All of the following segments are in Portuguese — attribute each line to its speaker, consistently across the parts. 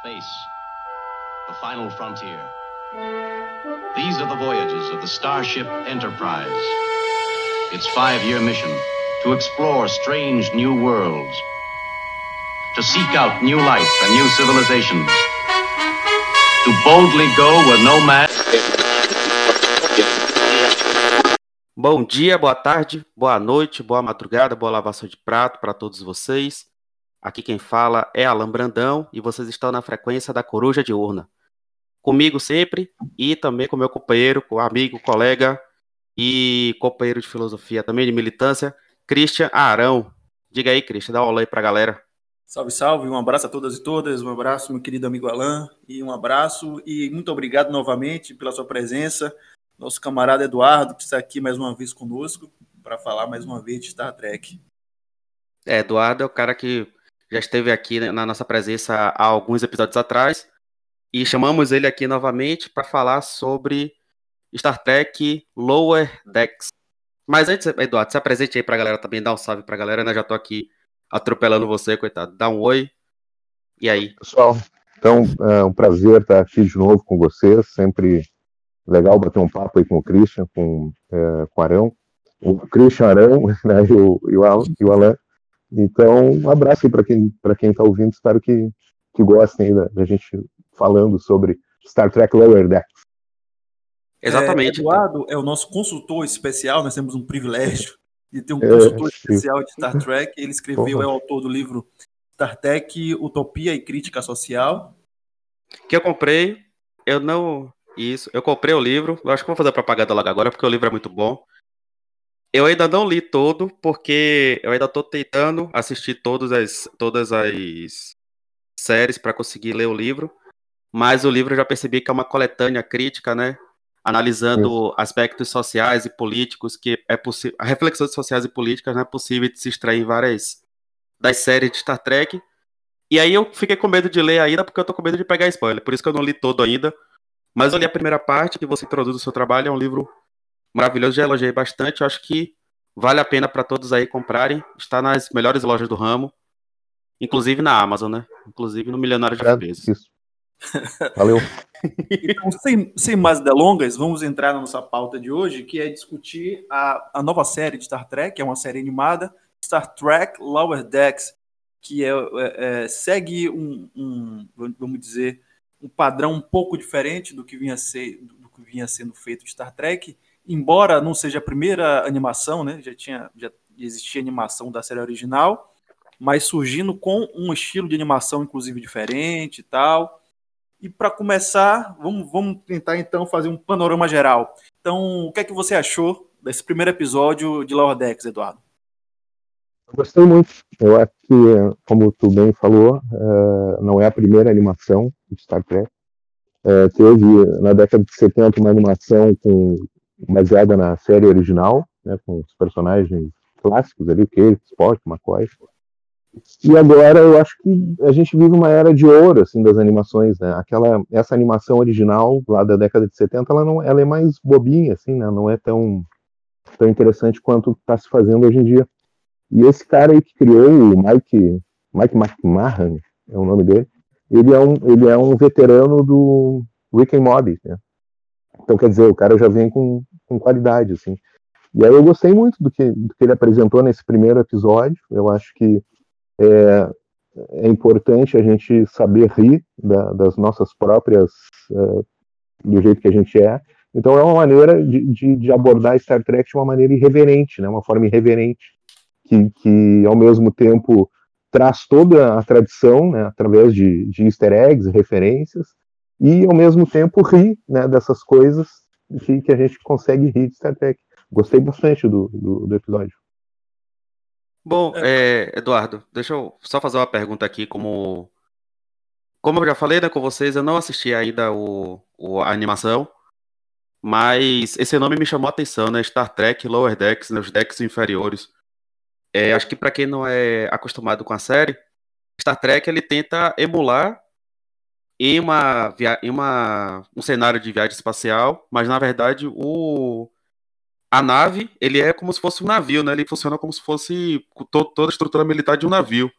Speaker 1: Space, the final frontier. These are the voyages of the Starship Enterprise. Its five year mission to explore strange new worlds, to seek out new life and new civilizations, to boldly go where no man.
Speaker 2: Bom dia, boa tarde, boa noite, boa madrugada, boa lavação de prato para todos vocês. Aqui quem fala é Alan Brandão e vocês estão na frequência da Coruja de Urna. Comigo sempre e também com meu companheiro, com amigo, colega e companheiro de filosofia também de militância, Christian Arão. Diga aí, Christian, dá um olá aí pra galera.
Speaker 3: Salve, salve, um abraço a todas e todas, um abraço, meu querido amigo Alan, e um abraço e muito obrigado novamente pela sua presença. Nosso camarada Eduardo, que está aqui mais uma vez conosco, para falar mais uma vez de Star Trek.
Speaker 2: É, Eduardo é o cara que já esteve aqui na nossa presença há alguns episódios atrás e chamamos ele aqui novamente para falar sobre Star Trek Lower Decks. Mas antes, Eduardo, se apresente aí para a galera também, dá um salve para a galera, né? Já estou aqui atropelando você, coitado. Dá um oi. E aí?
Speaker 4: Pessoal, então é um prazer estar aqui de novo com vocês. Sempre legal bater um papo aí com o Christian, com, é, com o Arão. O Christian Arão né, e, o, e, o Alan, e o Alan então, um abraço aí para quem para quem está ouvindo. Espero que, que gostem da, da, gente falando sobre Star Trek Lower Decks.
Speaker 3: Exatamente. É, Eduardo é o nosso consultor especial. Nós temos um privilégio de ter um é, consultor é, especial de Star Trek. Ele escreveu, é o autor do livro Star Trek Utopia e Crítica Social.
Speaker 2: Que eu comprei. Eu não. Isso, eu comprei o livro. Eu acho que vou fazer propaganda logo agora, porque o livro é muito bom. Eu ainda não li todo, porque eu ainda estou tentando assistir todas as, todas as séries para conseguir ler o livro. Mas o livro eu já percebi que é uma coletânea crítica, né? Analisando Isso. aspectos sociais e políticos que é possível. Reflexões sociais e políticas não é possível de se extrair em várias das séries de Star Trek. E aí eu fiquei com medo de ler ainda, porque eu tô com medo de pegar spoiler. Por isso que eu não li todo ainda. Mas eu li a primeira parte que você introduz o seu trabalho, é um livro maravilhoso, já elogiei bastante. Eu acho que vale a pena para todos aí comprarem. Está nas melhores lojas do ramo, inclusive na Amazon, né? Inclusive no Milionário de é, Isso.
Speaker 4: Valeu.
Speaker 3: então, sem, sem mais delongas, vamos entrar na nossa pauta de hoje, que é discutir a, a nova série de Star Trek, é uma série animada, Star Trek Lower Decks, que é, é, é segue um, um, vamos dizer, um padrão um pouco diferente do que vinha, ser, do que vinha sendo feito de Star Trek, embora não seja a primeira animação, né? Já tinha já existia animação da série original, mas surgindo com um estilo de animação inclusive diferente e tal. E para começar, vamos, vamos tentar então fazer um panorama geral. Então, o que é que você achou desse primeiro episódio de Lower Decks, Eduardo?
Speaker 4: Gostei muito. Eu acho que, como tu bem falou, uh, não é a primeira animação de Star Trek. Uh, teve na década de 70 uma animação com baseada na série original, né, com os personagens clássicos ali, Kirk, Spock, McCoy. E agora eu acho que a gente vive uma era de ouro assim das animações, né? Aquela essa animação original lá da década de 70, ela não ela é mais bobinha assim, né? Não é tão tão interessante quanto está se fazendo hoje em dia. E esse cara aí que criou o Mike Mike McMahon, é o nome dele. Ele é um ele é um veterano do Rick and Morty, né? Então, quer dizer, o cara já vem com, com qualidade, assim. E aí eu gostei muito do que, do que ele apresentou nesse primeiro episódio. Eu acho que é, é importante a gente saber rir da, das nossas próprias, uh, do jeito que a gente é. Então é uma maneira de, de, de, abordar Star Trek de uma maneira irreverente, né? uma forma irreverente, que, que ao mesmo tempo traz toda a tradição, né? através de, de easter eggs, referências, e ao mesmo tempo rir né, dessas coisas que, que a gente consegue rir de Star Trek. Gostei bastante do, do, do episódio.
Speaker 2: Bom, é, Eduardo, deixa eu só fazer uma pergunta aqui, como como eu já falei né, com vocês, eu não assisti ainda o, o, a animação, mas esse nome me chamou a atenção, né? Star Trek Lower Decks, né, os decks inferiores. É, acho que para quem não é acostumado com a série, Star Trek ele tenta emular em, uma, em uma, um cenário de viagem espacial, mas na verdade o, a nave ele é como se fosse um navio, né? Ele funciona como se fosse to, toda a estrutura militar de um navio.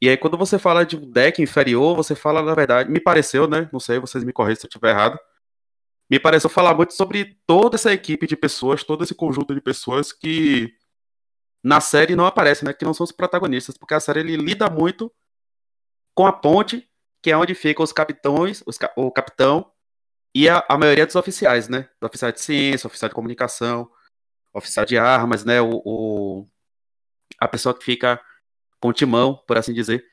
Speaker 2: E aí, quando você fala de um deck inferior, você fala, na verdade, me pareceu, né? Não sei, vocês me corrigem se eu estiver errado. Me pareceu falar muito sobre toda essa equipe de pessoas, todo esse conjunto de pessoas que na série não aparecem, né? Que não são os protagonistas, porque a série ele lida muito com a ponte, que é onde ficam os capitões, os, o capitão e a, a maioria dos oficiais, né? Oficial de ciência, oficial de comunicação, oficial de armas, né? O, o, a pessoa que fica com o timão, por assim dizer.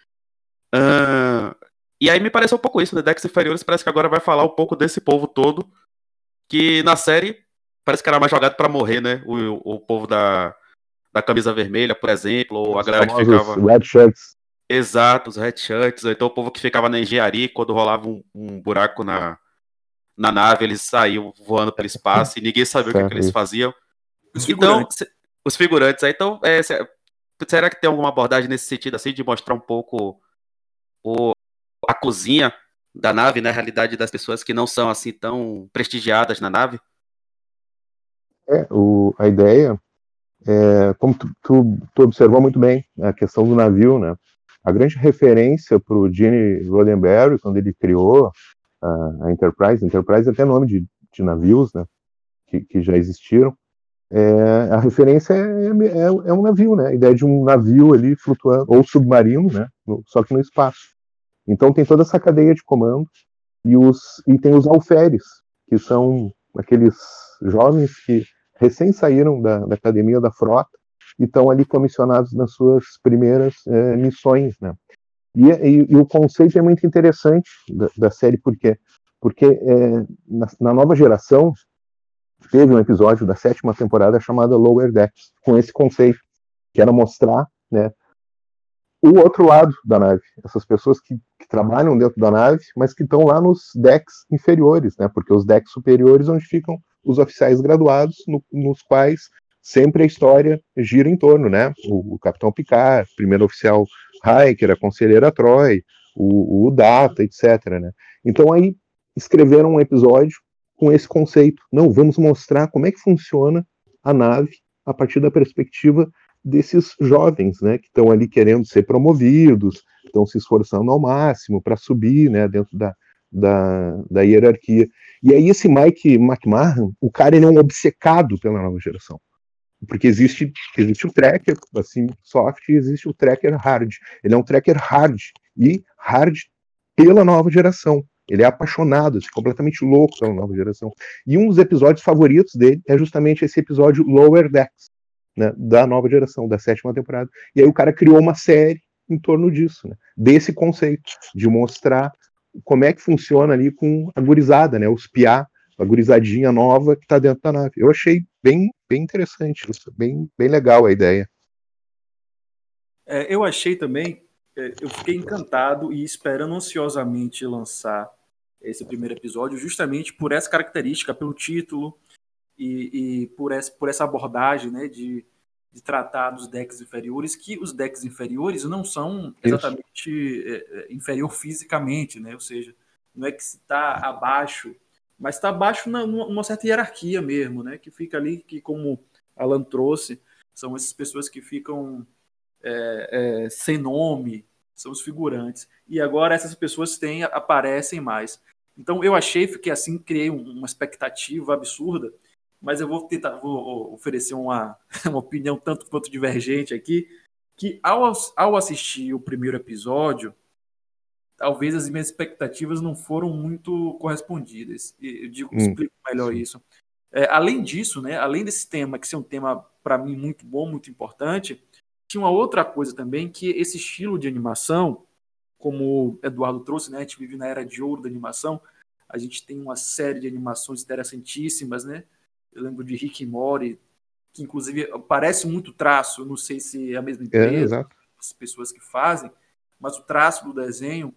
Speaker 2: Uh, e aí me pareceu um pouco isso, né? Decks Inferiores parece que agora vai falar um pouco desse povo todo, que na série parece que era mais jogado para morrer, né? O, o povo da, da camisa vermelha, por exemplo, ou a galera que ficava.
Speaker 4: Red shirts.
Speaker 2: Exato, os ou então o povo que ficava na engenharia, quando rolava um, um buraco na, na nave, eles saíam voando pelo espaço e ninguém sabia o que, que eles faziam. Os então, figurantes. os figurantes, aí, então, é, será que tem alguma abordagem nesse sentido, assim, de mostrar um pouco o, a cozinha da nave, na né, realidade das pessoas que não são, assim, tão prestigiadas na nave?
Speaker 4: É, o, a ideia, é, como tu, tu, tu, observou muito bem, a questão do navio, né? A grande referência para o Gene Roddenberry, quando ele criou a, a Enterprise, Enterprise é até nome de, de navios, né? Que, que já existiram. É, a referência é, é, é, um navio, né? A ideia de um navio ali flutuando, ou submarino, né? No, só que no espaço. Então tem toda essa cadeia de comando e, os, e tem os alferes, que são aqueles jovens que recém saíram da, da academia da frota e estão ali comissionados nas suas primeiras é, missões, né? E, e, e, o conceito é muito interessante da, da série, por quê? Porque é, na, na, nova geração teve um episódio da sétima temporada chamada Lower Decks, com esse conceito, que era mostrar né, o outro lado da nave, essas pessoas que, que trabalham dentro da nave, mas que estão lá nos decks inferiores, né, porque os decks superiores onde ficam os oficiais graduados, no, nos quais sempre a história gira em torno, né? O, o Capitão Picard, primeiro oficial Hiker, a conselheira Troy, o, o Data, etc. Né? Então aí escreveram um episódio com esse conceito. Não, vamos mostrar como é que funciona a nave a partir da perspectiva desses jovens, né, que estão ali querendo ser promovidos, estão se esforçando ao máximo para subir, né, dentro da, da, da, hierarquia. E aí esse Mike McMahon, o cara ele é um obcecado pela nova geração. Porque existe, existe o tracker assim, soft e existe o tracker hard. Ele é um tracker hard e hard pela nova geração. Ele é apaixonado, assim, completamente louco pela nova geração. E um dos episódios favoritos dele é justamente esse episódio Lower Decks, né, da nova geração, da sétima temporada. E aí o cara criou uma série em torno disso, né, desse conceito, de mostrar como é que funciona ali com a gurizada, né, os piá, a gurizadinha nova que está dentro da nave. Eu achei bem, bem interessante isso, bem, bem legal a ideia.
Speaker 3: É, eu achei também, é, eu fiquei encantado e esperando ansiosamente lançar esse primeiro episódio, justamente por essa característica, pelo título e, e por, essa, por essa abordagem né, de, de tratar dos decks inferiores, que os decks inferiores não são exatamente é, é, inferior fisicamente, né? ou seja, não é que se está abaixo mas está abaixo numa certa hierarquia mesmo, né? Que fica ali, que como Alan trouxe, são essas pessoas que ficam é, é, sem nome, são os figurantes. E agora essas pessoas têm, aparecem mais. Então eu achei, fiquei assim, criei uma expectativa absurda, mas eu vou tentar, vou oferecer uma, uma opinião tanto quanto divergente aqui, que ao, ao assistir o primeiro episódio, talvez as minhas expectativas não foram muito correspondidas. Eu digo, hum, explico melhor isso. É, além disso, né, além desse tema, que ser um tema para mim muito bom, muito importante, tinha uma outra coisa também, que esse estilo de animação, como o Eduardo trouxe, né, a gente vive na era de ouro da animação, a gente tem uma série de animações interessantíssimas, né? Eu lembro de Rick e Morty, que inclusive parece muito traço, não sei se é a mesma é, empresa, é, as pessoas que fazem, mas o traço do desenho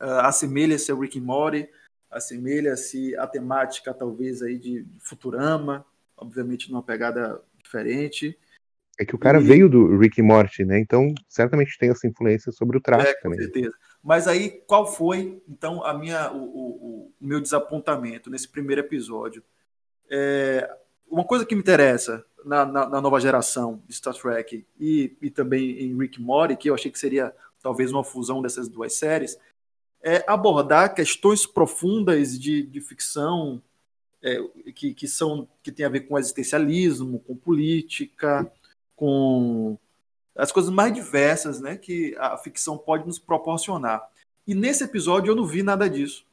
Speaker 3: uh, assemelha-se ao Rick and Morty, assemelha-se a temática talvez aí de Futurama, obviamente numa pegada diferente.
Speaker 4: É que o cara e... veio do Rick and Morty, né? Então certamente tem essa influência sobre o traço é,
Speaker 3: também. Com certeza. Mas aí qual foi então a minha o, o, o meu desapontamento nesse primeiro episódio? É, uma coisa que me interessa na, na, na, nova geração de Star Trek e, e também em Rick Morty, que eu achei que seria talvez uma fusão dessas duas séries, é abordar questões profundas de, de ficção é, que, que, são que tem a ver com existencialismo, com política, com as coisas mais diversas né, que a ficção pode nos proporcionar. E nesse episódio eu não vi nada disso.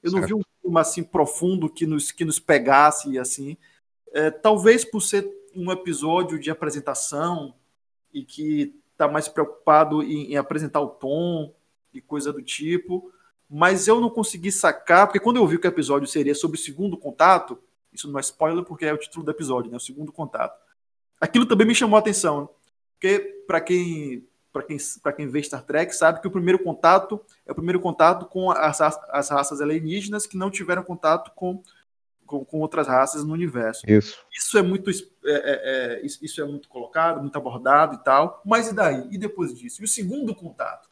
Speaker 3: Eu certo. não vi um filme assim profundo que nos, que nos pegasse assim. É, talvez por ser um episódio de apresentação e que está mais preocupado em, em, apresentar o tom e coisa do tipo, mas eu não consegui sacar, porque quando eu vi que o episódio seria sobre o segundo contato, isso não é spoiler porque é o título do episódio, né? O segundo contato. Aquilo também me chamou a atenção, né? porque para quem para quem, quem vê Star Trek, sabe que o primeiro contato é o primeiro contato com as, as raças alienígenas que não tiveram contato com, com, com outras raças no universo.
Speaker 4: Isso.
Speaker 3: Isso é muito é, é, é, isso é muito colocado, muito abordado e tal. Mas e daí? E depois disso? E o segundo contato?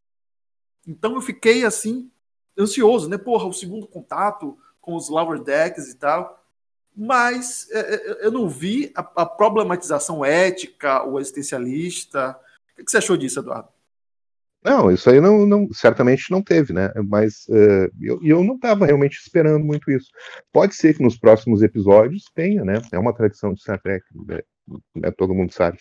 Speaker 3: Então eu fiquei assim ansioso, né? Porra, o segundo contato com os lower decks e tal. Mas é, é, eu não vi a, a problematização ética ou existencialista o que você achou disso, Eduardo?
Speaker 4: Não, isso aí não, não certamente não teve, né? Mas uh, eu, eu não estava realmente esperando muito isso. Pode ser que nos próximos episódios tenha, né? É uma tradição de Star Trek, né? né? todo mundo sabe.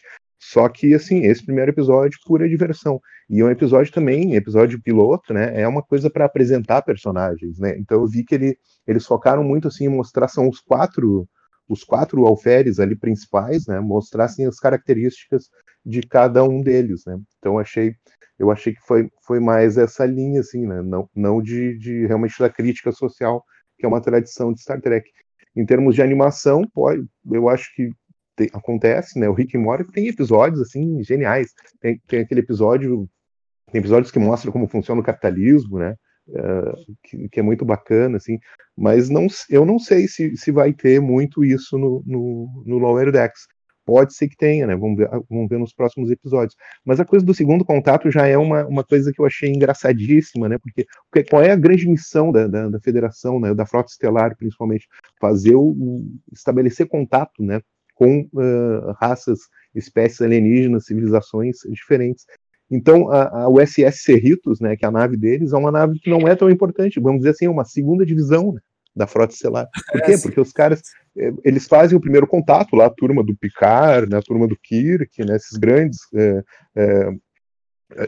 Speaker 4: Só que, assim, esse primeiro episódio, pura diversão. E um episódio também, episódio piloto, né? É uma coisa para apresentar personagens, né? Então eu vi que ele, eles focaram muito, assim, em mostrar, são os quatro os quatro alferes ali principais, né, mostrassem as características de cada um deles, né? Então achei, eu achei que foi, foi mais essa linha, assim, né? Não, não de, de realmente da crítica social, que é uma tradição de Star Trek. Em termos de animação, pode, eu acho que tem, acontece, né? O Rick e Morty tem episódios assim geniais. Tem, tem aquele episódio, tem episódios que mostram como funciona o capitalismo, né? Uh, que, que, é muito bacana, assim, mas não, eu não sei se, se vai ter muito isso no, no, no Lower Decks. Pode ser que tenha, né? Vamos ver, vamos ver nos próximos episódios. Mas a coisa do segundo contato já é uma, uma coisa que eu achei engraçadíssima, né? Porque, porque qual é a grande missão da, da, da federação, né? Da frota estelar, principalmente, fazer o, estabelecer contato, né? Com uh, raças, espécies alienígenas, civilizações diferentes. Então, a, a USS Cerritos, né, que é a nave deles, é uma nave que não é tão importante, vamos dizer assim, é uma segunda divisão né, da frota estelar. Por quê? É, Porque os caras, eh, eles fazem o primeiro contato lá, a turma do Picard, né, a turma do Kirk, né, esses grandes é, é,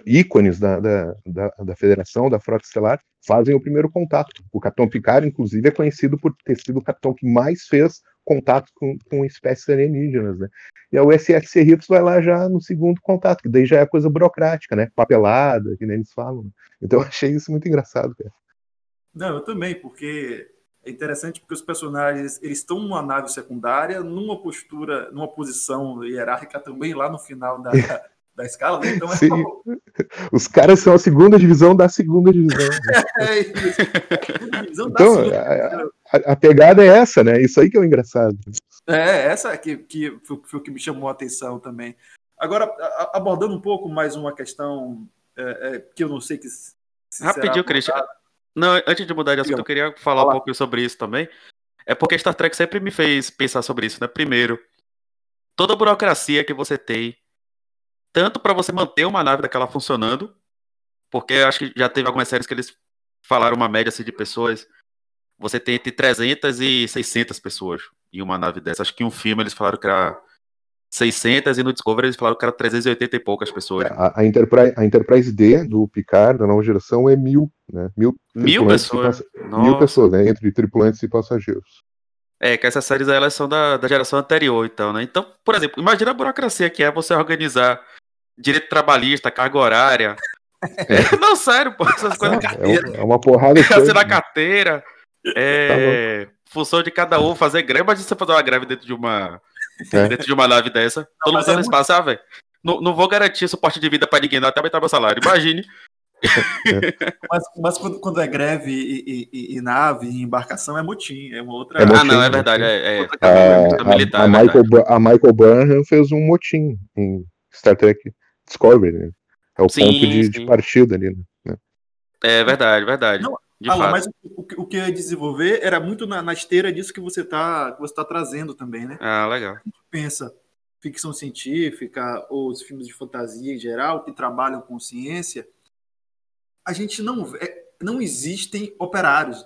Speaker 4: ícones da, da, da, da, Federação, da Frota Estelar, fazem o primeiro contato. O Capitão Picard, inclusive, é conhecido por ter sido o capitão que mais fez contato com, com espécies alienígenas, né? E a USS Cerritos vai lá já no segundo contato, que daí já é coisa burocrática, né? Papelada, que nem eles falam. Né? Então eu achei isso muito engraçado, cara.
Speaker 3: Não, eu também, porque é interessante porque os personagens eles estão numa nave secundária, numa postura, numa posição hierárquica também lá no final da, da escala, né? Então é
Speaker 4: Sim. Os caras são a segunda divisão da segunda divisão. é isso. A divisão então, da segunda divisão. A, a, pegada é essa, né? Isso aí que é o engraçado.
Speaker 3: É, essa que, que foi, foi o que me chamou a atenção também. Agora, abordando um pouco mais uma questão é, é, que eu não sei que.
Speaker 2: Rapidinho, Christian. Não, antes de mudar de assunto, eu queria falar Fala. um pouco sobre isso também. É porque Star Trek sempre me fez pensar sobre isso, né? Primeiro, toda a burocracia que você tem tanto para você manter uma nave daquela funcionando, porque acho que já teve algumas séries que eles falaram uma média assim, de pessoas. Você tem entre 300 e 600 pessoas em uma nave dessa. Acho que em um filme eles falaram que era 600 e no Discovery eles falaram que era 380 e poucas pessoas.
Speaker 4: A, a, Enterprise, a Enterprise D do Picard, da nova geração, é mil, né? Mil,
Speaker 2: mil pessoas?
Speaker 4: Mil pessoas, né? Entre tripulantes e passageiros.
Speaker 2: É, que essas séries elas são da, da geração anterior, então, né? Então, por exemplo, imagina a burocracia que é você organizar direito trabalhista, carga horária. É, não, sério, pô, essas coisas.
Speaker 4: É, é uma porrada.
Speaker 2: Você na carteira. É, tá função de cada um fazer greve. Imagina você fazer uma greve dentro de uma. É. Dentro de uma nave dessa. Todo mundo tá é espaço, ah, velho. Não, não vou garantir suporte de vida pra ninguém, não, até aumentar meu salário. Imagine.
Speaker 3: mas, mas quando, quando, é greve e, e, e, nave e embarcação é motim, é uma outra.
Speaker 2: É motim, ah, não, é verdade. É, é,
Speaker 4: a, militar, a, a, Michael, a Michael Burnham fez um motim em Star Trek Discovery, né? É o sim, ponto de, de, partida ali, né?
Speaker 2: É verdade, verdade. Não,
Speaker 3: Alan, mas o, o, que eu ia desenvolver era muito na, na esteira disso que você está tá trazendo também, né?
Speaker 2: Ah, legal.
Speaker 3: pensa ficção científica ou os filmes de fantasia em geral que trabalham com ciência, a gente não vê, não existem operários.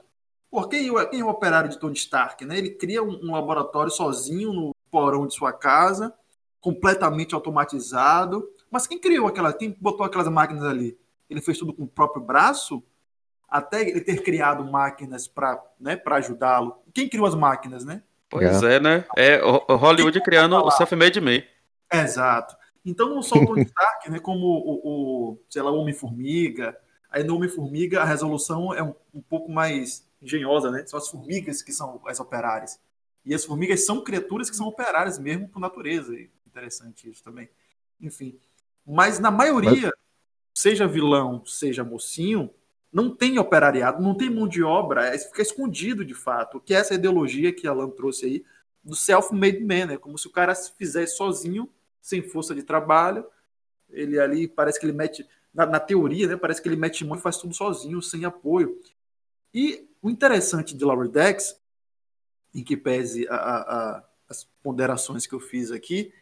Speaker 3: Por quem, quem é o operário de Tony Stark? Né? Ele cria um, um laboratório sozinho no porão de sua casa, completamente automatizado. Mas quem criou aquela, quem botou aquelas máquinas ali? Ele fez tudo com o próprio braço? Até ele ter criado máquinas para né, ajudá-lo. Quem criou as máquinas, né?
Speaker 2: Pois é, é né? É o Hollywood criando o self-made man.
Speaker 3: Exato. Então não só o Tony Stark, né, como o, o sei lá, o Homem-Formiga. Aí no Homem-Formiga a resolução é um, um, pouco mais engenhosa, né? São as formigas que são as operárias. E as formigas são criaturas que são operárias mesmo por natureza. Interessante isso também. Enfim. Mas na maioria, Mas... seja vilão, seja mocinho, não tem operariado, não tem mão de obra, é, fica escondido de fato. Que é essa ideologia que a Alan trouxe aí do self-made man, né? Como se o cara se fizesse sozinho, sem força de trabalho. Ele ali parece que ele mete, na, na teoria, né? Parece que ele mete mão e faz tudo sozinho, sem apoio. E o interessante de Lower Decks, em que pese a, a, as ponderações que eu fiz aqui,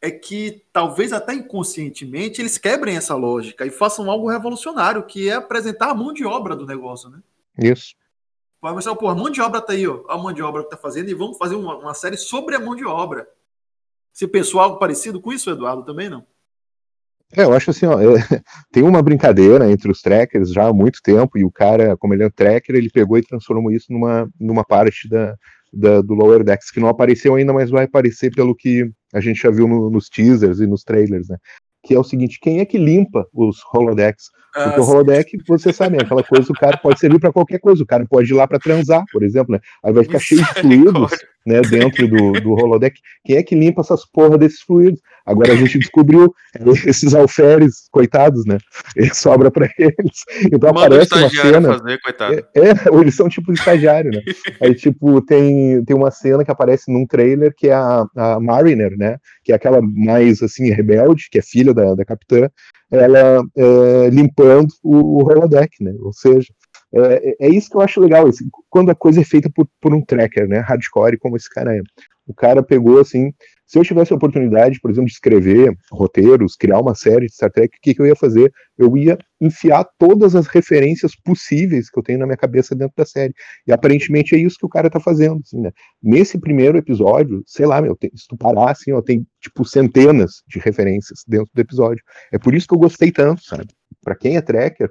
Speaker 3: é que talvez até inconscientemente eles quebrem essa lógica e façam algo revolucionário, que é apresentar a mão de obra do negócio, né?
Speaker 4: Isso.
Speaker 3: Vai começar, pô, a mão de obra tá aí, ó, a mão de obra que tá fazendo, e vamos fazer uma, uma série sobre a mão de obra. Você pensou algo parecido com isso, Eduardo, também não?
Speaker 4: É, eu acho assim, ó, é, tem uma brincadeira entre os trackers já há muito tempo, e o cara, como ele é um tracker, ele pegou e transformou isso numa, numa parte da, da, do Lower Decks, que não apareceu ainda, mas vai aparecer pelo que a gente já viu no, nos teasers e nos trailers, né? Que é o seguinte: quem é que limpa os holodecks? Porque ah, o holodeck, você sabe, é aquela coisa, o cara pode servir para qualquer coisa. O cara pode ir lá para transar, por exemplo, né? Aí vai ficar cheio de fluidos, né, dentro do, do holodeck. Quem é que limpa essas porra desses fluidos? Agora a gente descobriu esses alferes, coitados, né? Ele sobra para eles. Então Manda aparece uma cena. Fazer, é, é, eles são tipo de estagiário, né? Aí, tipo, tem, tem uma cena que aparece num trailer que é a, a Mariner, né? Que é aquela mais assim, rebelde, que é filha da, da capitã, ela é, limpando o, o holodeck, né? Ou seja, é, é, isso que eu acho legal, assim, quando a coisa é feita por, por um tracker, né? Hardcore, como esse cara é. O cara pegou assim. Se eu tivesse a oportunidade, por exemplo, de escrever roteiros, criar uma série de Star Trek, o que, que eu ia fazer? Eu ia enfiar todas as referências possíveis que eu tenho na minha cabeça dentro da série. E aparentemente é isso que o cara tá fazendo. Assim, né? Nesse primeiro episódio, sei lá, meu, tem, se tu parar assim, ó, tem tipo centenas de referências dentro do episódio. É por isso que eu gostei tanto, sabe? Para quem é tracker,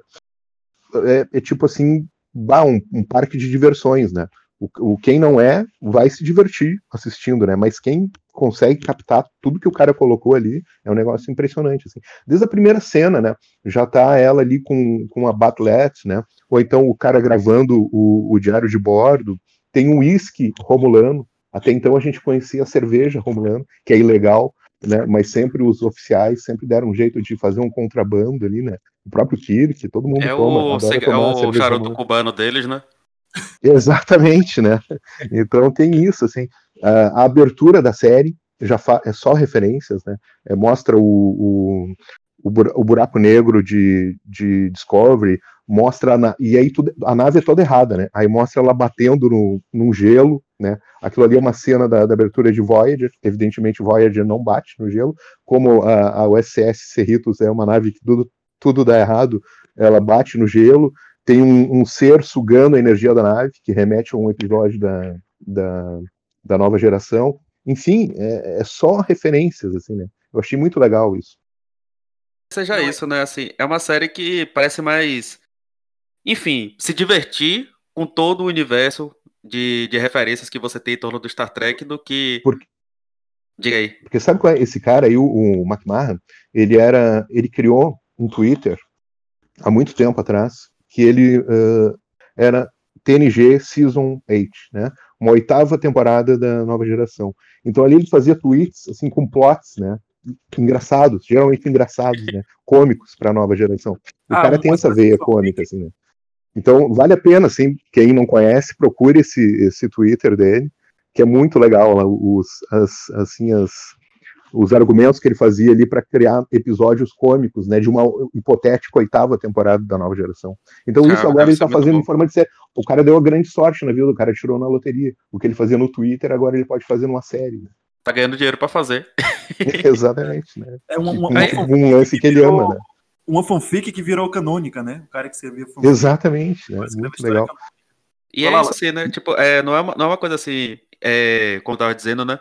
Speaker 4: é, é tipo assim, um, um parque de diversões, né? O, o, quem não é vai se divertir assistindo, né? Mas quem consegue captar tudo que o cara colocou ali é um negócio impressionante, assim. Desde a primeira cena, né? Já tá ela ali com, com a Batlette, né? Ou então o cara gravando o, o diário de bordo. Tem um uísque romulano. Até então a gente conhecia a cerveja romulano, que é ilegal, né? Mas sempre os oficiais sempre deram um jeito de fazer um contrabando ali, né? O próprio Kirk, todo mundo
Speaker 2: é
Speaker 4: toma.
Speaker 2: O, é o charuto cubano deles, né?
Speaker 4: Exatamente, né? Então tem isso, assim, a, a abertura da série já é só referências, né? É, mostra o, o, o, buraco negro de, de Discovery, mostra a, e aí tudo, a nave é toda errada, né? Aí mostra ela batendo no, num gelo, né? Aquilo ali é uma cena da, da, abertura de Voyager, evidentemente Voyager não bate no gelo, como a, a USS Cerritos é uma nave que tudo, tudo dá errado, ela bate no gelo, tem um, um, ser sugando a energia da nave, que remete a um episódio da, da, da nova geração. Enfim, é, é, só referências, assim, né? Eu achei muito legal isso.
Speaker 2: Seja isso, né? Assim, é uma série que parece mais. Enfim, se divertir com todo o universo de, de referências que você tem em torno do Star Trek do que.
Speaker 4: Porque,
Speaker 2: Diga aí.
Speaker 4: Porque sabe qual é esse cara aí, o, o McMahon? Ele era. Ele criou um Twitter há muito tempo atrás que ele uh, era TNG Season 8, né? Uma oitava temporada da nova geração. Então ali ele fazia tweets assim com plots, né? Engraçados, geralmente engraçados, né? Cômicos para a nova geração. O ah, cara tem essa veia cômica, assim, né? Então vale a pena, assim, quem não conhece, procure esse, esse Twitter dele, que é muito legal, os, as, assim, as, os argumentos que ele fazia ali para criar episódios cômicos, né, de uma hipotética oitava temporada da nova geração. Então isso agora ele está fazendo bom. em forma de ser. O cara deu uma grande sorte na vida, o cara tirou na loteria. O que ele fazia no Twitter, agora ele pode fazer numa série. Né?
Speaker 2: Tá ganhando dinheiro para fazer.
Speaker 4: Exatamente, né? É um, um, um, um lance que ele ama, né?
Speaker 3: uma fanfic que virou canônica, né? O cara que escrevia fanfic.
Speaker 4: Exatamente, né? Muito legal.
Speaker 2: E é isso assim, né? Tipo, é, não, é uma, não é uma coisa assim, é, como eu tava dizendo, né?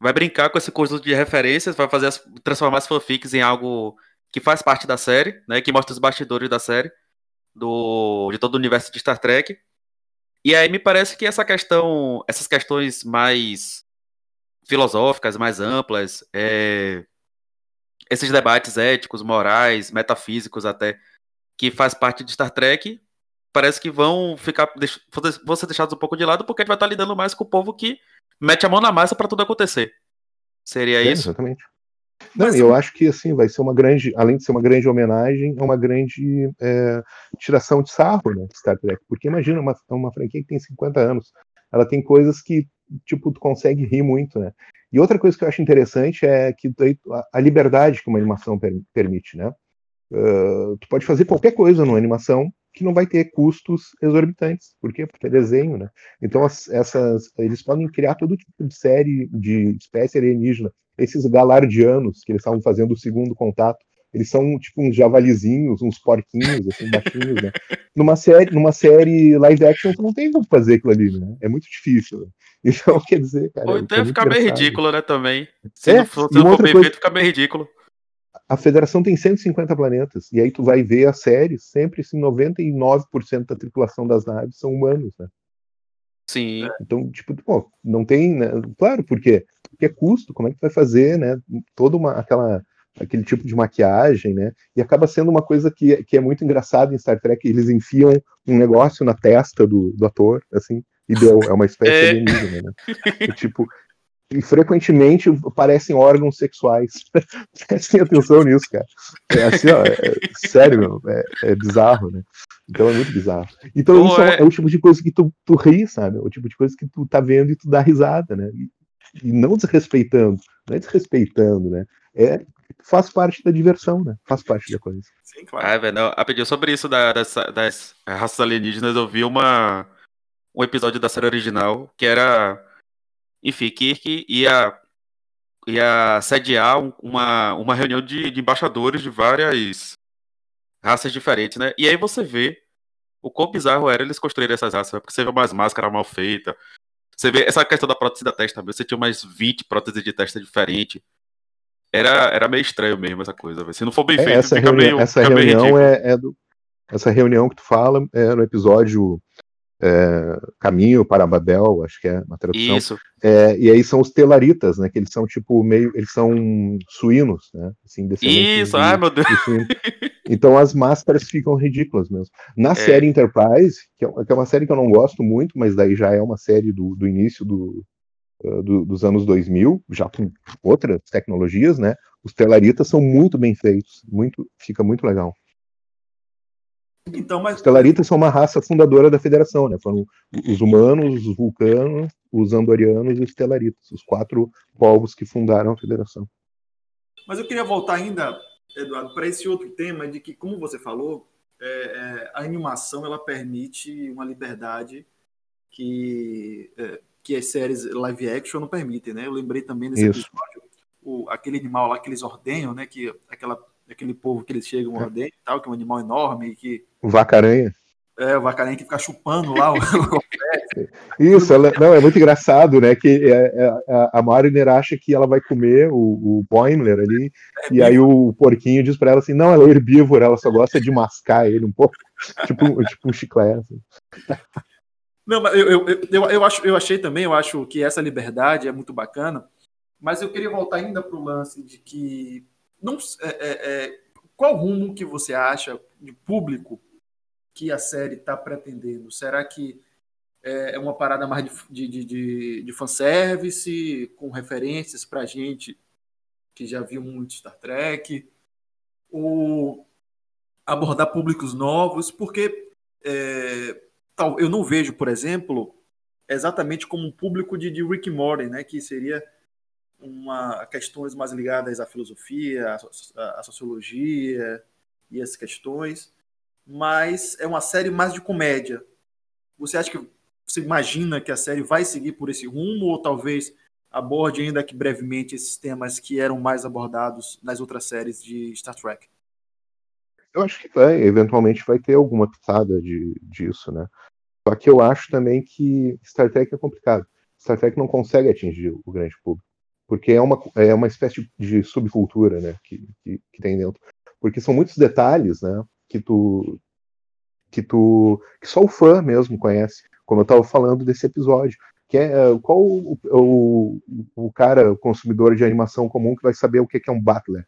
Speaker 2: Vai brincar com esse curso de referências, vai fazer as, transformar as fanfics em algo que faz parte da série, né? Que mostra os bastidores da série, do, de todo o universo de Star Trek. E aí me parece que essa questão, essas questões mais filosóficas, mais amplas, é, esses debates éticos, morais, metafísicos até, que faz parte de Star Trek, parece que vão ficar vão ser deixados um pouco de lado porque a gente vai estar lidando mais com o povo que mete a mão na massa para tudo acontecer. Seria é, isso?
Speaker 4: Exatamente. Não, Mas, eu acho que assim vai ser uma grande, além de ser uma grande homenagem, é uma grande é, tiração de sarro, né, Star Trek. Porque imagina uma, uma franquia que tem 50 anos, ela tem coisas que tipo tu consegue rir muito, né? E outra coisa que eu acho interessante é que a liberdade que uma animação per permite, né? Uh, tu pode fazer qualquer coisa numa animação que não vai ter custos exorbitantes. Por quê? Porque é desenho, né? Então, as, essas, eles podem criar todo tipo de série de espécie alienígena. Esses galardianos que eles estavam fazendo o segundo contato, eles são tipo uns javalizinhos, uns porquinhos, assim, baixinhos, né? Numa série, numa série live action, tu não tem como fazer aquilo ali, né? É muito difícil. Né? Então, quer dizer, cara.
Speaker 2: Ou então é ficar meio ridículo, né, também. Se é, não for, se não for bem coisa... feito, fica meio ridículo
Speaker 4: a federação tem 150 planetas, e aí tu vai ver a série, sempre assim, 99% da tripulação das naves são humanos, né?
Speaker 2: Sim.
Speaker 4: Então, tipo, pô, não tem, né? Claro, por quê? Porque é custo, como é que tu vai fazer, né? Toda uma, aquela, aquele tipo de maquiagem, né? E acaba sendo uma coisa que, que é muito engraçada em Star Trek, eles enfiam um negócio na testa do, do ator, assim, e deu, é uma espécie é. alienígena, né? E, tipo, e frequentemente parecem órgãos sexuais. Prestem atenção nisso, cara. É assim, ó, é, sério, meu, é, é, bizarro, né? Então é muito bizarro. Então Pô, isso é... é... o tipo de coisa que tu, tu ri, sabe? É o tipo de coisa que tu tá vendo e tu dá risada, né? E, e não desrespeitando, não é desrespeitando, né? É faz parte da diversão, né? Faz parte da coisa.
Speaker 2: Sim, claro. Ah, velho, a pedir sobre isso da, das, das raças alienígenas, eu vi uma, um episódio da série original que era enfim, Kirk ia, ia sediar uma, uma reunião de, de embaixadores de várias raças diferentes, né? E aí você vê o quão bizarro era eles construírem essas raças, porque você vê umas máscaras mal feitas, você vê essa questão da prótese da testa, você tinha mais 20 próteses de testa diferentes. Era, era meio estranho mesmo essa coisa. Se não for bem é, feito,
Speaker 4: essa
Speaker 2: fica
Speaker 4: reunião,
Speaker 2: meio.
Speaker 4: Essa reunião é, é, do. Essa reunião que tu fala é no episódio é, Caminho para Babel, acho que é uma tradução. Isso. É, e aí são os telaritas, né? Que eles são tipo meio, eles são suínos, né?
Speaker 2: Assim, Isso, de, ai meu Deus.
Speaker 4: então as máscaras ficam ridículas mesmo. Na é. série Enterprise, que é, que é, uma série que eu não gosto muito, mas daí já é uma série do, do início do, uh, do, dos anos 2000, já com outras tecnologias, né? Os telaritas são muito bem feitos, muito, fica muito legal. Então, mas... Os Telaritas são uma raça fundadora da federação, né? Foram os humanos, os vulcanos, os andorianos e os Telaritas, os quatro povos que fundaram a federação.
Speaker 3: Mas eu queria voltar ainda, Eduardo, para esse outro tema de que, como você falou, é, é, a animação ela permite uma liberdade que, é, que as séries live action não permitem, né? Eu lembrei também nesse Isso. episódio o, aquele animal lá que eles ordenham, né? Que aquela aquele povo que eles chegam lá dentro e tal, que é um animal enorme que.
Speaker 4: O vacaranha.
Speaker 3: É, o vacaranha que fica chupando lá o.
Speaker 4: Isso, ela, não, é muito engraçado, né? Que é, é, a Mariner acha que ela vai comer o, o Boimler ali, é e aí o porquinho diz pra ela assim: não, ela é herbívora, ela só gosta de mascar ele um pouco, tipo, tipo um chiclete. Assim.
Speaker 3: Não, mas eu, eu, eu, eu, acho, eu achei também, eu acho que essa liberdade é muito bacana, mas eu queria voltar ainda para o lance de que não, é, é, é, qual rumo que você acha de público que a série está pretendendo? Será que é, é uma parada mais de, de, de, de fanservice, com referências para gente que já viu muito Star Trek? Ou abordar públicos novos? Porque é, tal, eu não vejo, por exemplo, exatamente como um público de, de Rick Morty, né? Que seria uma questões mais ligadas à filosofia, à, sociologia e as questões, mas é uma série mais de comédia. Você acha que você imagina que a série vai seguir por esse rumo ou talvez aborde ainda que brevemente esses temas que eram mais abordados nas outras séries de Star Trek?
Speaker 4: Eu acho que vai, eventualmente vai ter alguma pitada de, disso, né? Só que eu acho também que Star Trek é complicado. Star Trek não consegue atingir o grande público. Porque é uma, é uma espécie de subcultura, né? Que, que, que tem dentro. Porque são muitos detalhes, né? Que tu. Que tu. Que só o fã mesmo conhece. Como eu estava falando desse episódio. Que é, qual o, o, o cara, o consumidor de animação comum, que vai saber o que é um Butler?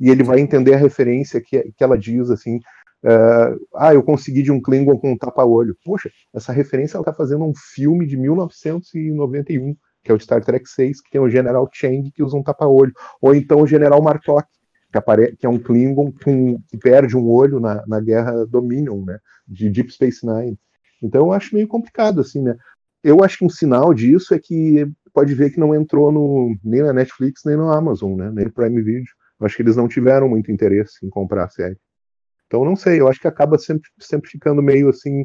Speaker 4: E ele vai entender a referência que, que ela diz assim. Uh, ah, eu consegui de um Klingon com um tapa-olho. Poxa, essa referência ela está fazendo um filme de 1991, que é o Star Trek 6, que tem o General Chang que usa um tapa-olho. Ou então o General Martok, que, apare... que é um Klingon com... que perde um olho na, na guerra Dominion, né? De Deep Space Nine. Então eu acho meio complicado, assim, né? Eu acho que um sinal disso é que pode ver que não entrou no, nem na Netflix, nem no Amazon, né? Nem no Prime Video. Acho que eles não tiveram muito interesse em comprar a série. Então, não sei, eu acho que acaba sempre, sempre ficando meio assim.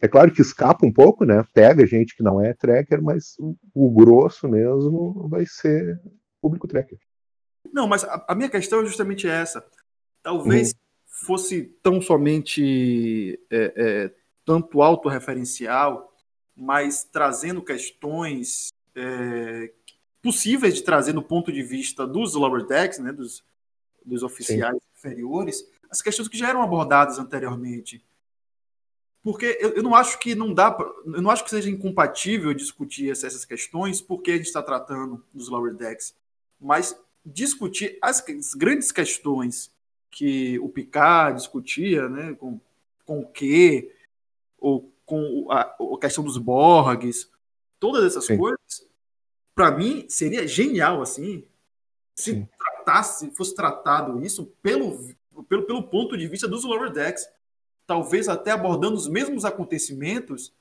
Speaker 4: É claro que escapa um pouco, né? Pega gente que não é tracker, mas o, o grosso mesmo vai ser público tracker.
Speaker 3: Não, mas a, a minha questão é justamente essa. Talvez uhum. fosse tão somente é, é, tanto autorreferencial, mas trazendo questões é, possíveis de trazer no ponto de vista dos lower decks, né, dos, dos oficiais Sim. inferiores, as questões que já eram abordadas anteriormente. Porque eu, eu não acho que não dá, pra, eu não acho que seja incompatível discutir essas questões, porque a gente está tratando dos lower decks, mas discutir as, as grandes questões que o Picard discutia, né, com, com o que, ou com a, a questão dos Borgs, todas essas Sim. coisas, para mim seria genial assim se Sim. tratasse, fosse tratado isso pelo, pelo, pelo ponto de vista dos lower decks, talvez até abordando os mesmos acontecimentos.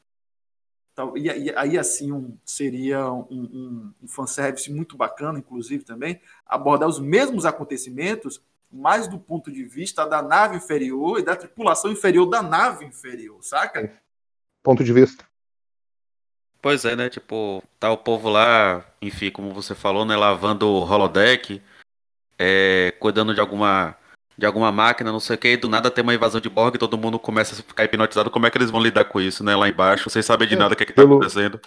Speaker 3: E, e aí assim um, seria um, um, um fanservice muito bacana, inclusive também, abordar os mesmos acontecimentos, mas do ponto de vista da nave inferior e da tripulação inferior da nave inferior, saca?
Speaker 4: Ponto de vista.
Speaker 2: Pois é, né? Tipo, tá o povo lá, enfim, como você falou, né? Lavando o holodeck, é, cuidando de alguma de alguma máquina, não sei o que, e do nada tem uma invasão de Borg e todo mundo começa a ficar hipnotizado. Como é que eles vão lidar com isso, né? Lá embaixo, vocês sabem de é, nada o que, é que tá pelo, acontecendo.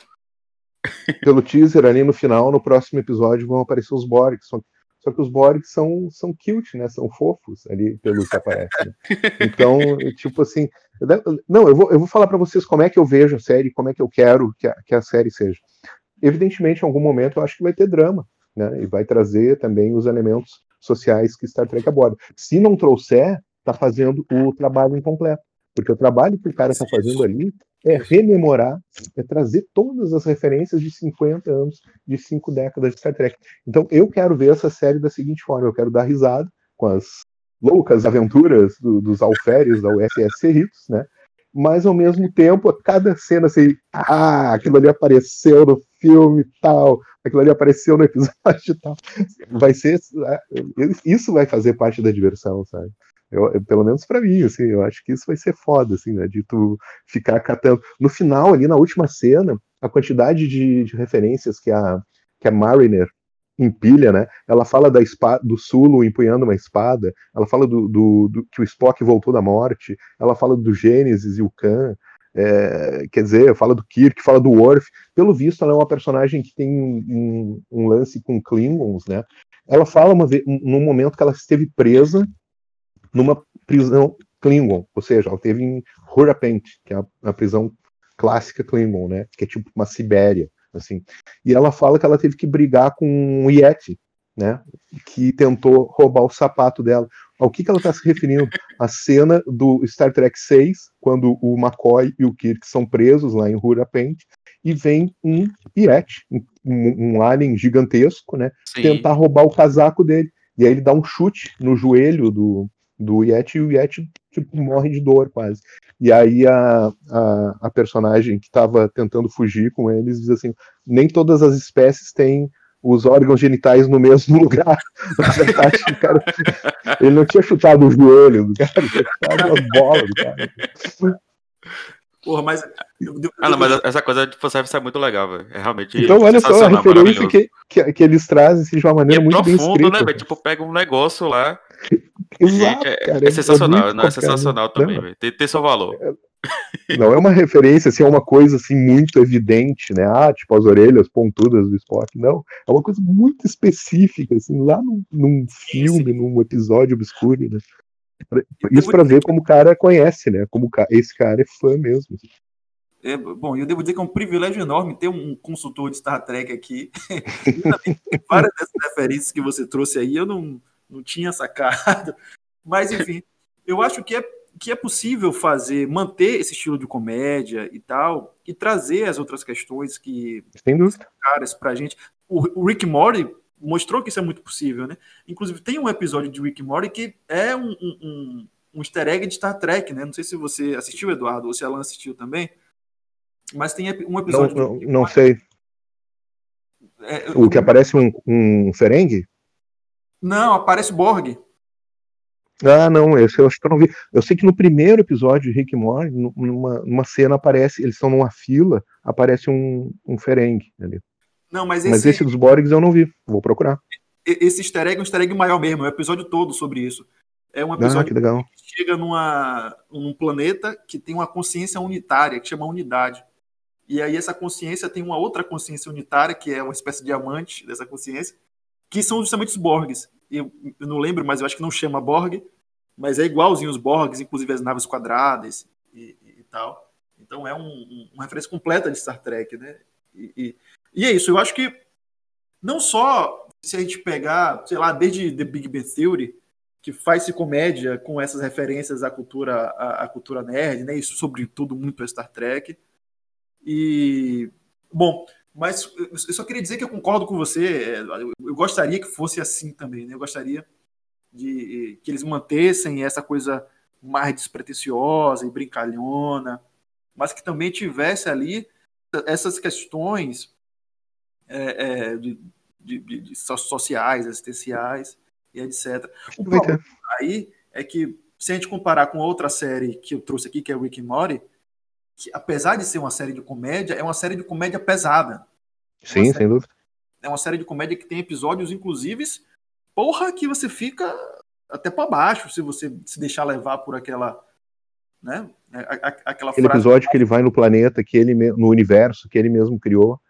Speaker 4: Pelo teaser ali no final, no próximo episódio, vão aparecer os Borg. Só, só que os Borg são, são cute, né? São fofos ali, pelo que aparece. Né? Então, tipo assim, não, eu vou, eu vou falar para vocês como é que eu vejo a série, como é que eu quero que a, que a série seja. Evidentemente, em algum momento, eu acho que vai ter drama, né? E vai trazer também os elementos sociais que Star Trek aborda. Se não trouxer, está fazendo o trabalho incompleto. Porque o trabalho que o cara está fazendo ali é rememorar, é trazer todas as referências de 50 anos, de cinco décadas de Star Trek. Então, eu quero ver essa série da seguinte forma: eu quero dar risada com as loucas aventuras do, dos alferes da USS Cerritos, né? Mas ao mesmo tempo, cada cena assim, ah, aquilo ali apareceu no filme tal, aquilo ali apareceu no episódio tal. Vai ser. Ah, isso vai fazer parte da diversão, sabe? Eu, pelo menos para mim, assim, eu acho que isso vai ser foda, assim, né? De tu ficar catando. No final, ali na última cena, a quantidade de, de referências que a, que a Mariner empilha, né? Ela fala da espada, do Sulu empunhando uma espada, ela fala do, do, do, que o Spock voltou da morte, ela fala do Gênesis e o Khan, é, quer dizer, fala do Kirk, fala do Worf. Pelo visto, ela é uma personagem que tem um, um lance com Klingons, né? Ela fala uma vez, num momento que ela esteve presa numa prisão Klingon, ou seja, ela esteve em Hurapent, que é a, a prisão clássica Klingon, né? Que é tipo uma Sibéria assim. E ela fala que ela teve que brigar com um Yeti, né, que tentou roubar o sapato dela. Ao que, que ela está se referindo? A cena do Star Trek 6, quando o McCoy e o Kirk são presos lá em Hurapent, e vem um Yeti, um, um alien gigantesco, né, Sim. tentar roubar o casaco dele. E aí ele dá um chute no joelho do, do Yeti e o Yeti tipo, morre de dor quase. E aí a, a, a personagem que estava tentando fugir com eles diz assim: nem todas as espécies têm os órgãos genitais no mesmo lugar. Na verdade, o cara, ele não tinha chutado o joelho do cara, ele tinha chutado a bola do cara.
Speaker 3: Porra, mas.
Speaker 2: Ah, não, mas essa coisa de fanservice é muito legal, velho. É realmente.
Speaker 4: Então, olha só, a referência que, que, que, eles trazem assim, de uma maneira é muito profundo, bem escrita. né,
Speaker 2: velho? Tipo, pega um negócio lá Exato, Gente, é, é, sensacional, é não é sensacional também, velho. Tem, tem seu valor.
Speaker 4: Não é uma referência, assim, é uma coisa assim muito evidente, né? Ah, tipo as orelhas pontudas do Spock. Não, é uma coisa muito específica, assim, lá num, num filme, num episódio obscuro, né? Isso para ver como o cara conhece, né? Como esse cara é fã mesmo.
Speaker 3: É, bom, eu devo dizer que é um privilégio enorme ter um consultor de Star Trek aqui. várias dessas referências que você trouxe aí eu não, não tinha sacado. Mas, enfim, eu acho que é, que é possível fazer, manter esse estilo de comédia e tal, e trazer as outras questões que
Speaker 4: Sem dúvida.
Speaker 3: caras pra gente. O, o Rick Morty mostrou que isso é muito possível, né? Inclusive, tem um episódio de Rick Morty que é um, um, um, easter egg de Star Trek, né? Não sei se você assistiu, Eduardo, ou se Alan assistiu também mas tem um episódio.
Speaker 4: Não, não, não sei. É, o que aparece um, um Ferengue?
Speaker 3: Não, aparece Borg.
Speaker 4: Ah, não, esse eu acho que eu não vi. Eu sei que no primeiro episódio de Rick Morty, numa, numa cena aparece, eles estão numa fila, aparece um, um Ferengue ali.
Speaker 3: Não, mas esse...
Speaker 4: mas esse dos Borgs eu não vi. Vou procurar.
Speaker 3: Esse easter egg é um easter egg maior mesmo, é o episódio todo sobre isso. É um episódio ah,
Speaker 4: que, legal.
Speaker 3: que chega numa, num planeta que tem uma consciência unitária, que chama unidade. E aí essa consciência tem uma outra consciência unitária, que é uma espécie de diamante dessa consciência, que são justamente os Borgs. Eu, eu não lembro, mas eu acho que não chama Borg, mas é igualzinho os Borgs, inclusive as naves quadradas e, e, e tal. Então é um, um, uma referência completa de Star Trek, né? E, e, é isso, eu acho que não só se a gente pegar, sei lá, desde The Big Bang Theory, que faz-se comédia com essas referências à cultura, à, à cultura nerd, né? Isso sobretudo muito a Star Trek, e, bom, mas eu só queria dizer que eu concordo com você. É, eu gostaria que fosse assim também, né? Eu gostaria de que eles mantessem essa coisa mais despretensiosa e brincalhona, mas que também tivesse ali essas questões é, é, de, de, de, sociais, existenciais e etc. O problema aí é que, se a gente comparar com outra série que eu trouxe aqui, que é Rick and Morty, que apesar de ser uma série de comédia, é uma série de comédia pesada.
Speaker 4: É Sim, série, sem dúvida.
Speaker 3: É uma série de comédia que tem episódios, inclusive, porra, que você fica até para baixo se você se deixar levar por aquela. Né?
Speaker 4: Aquela Aquele episódio que ele vai no planeta, que ele no universo que ele mesmo criou,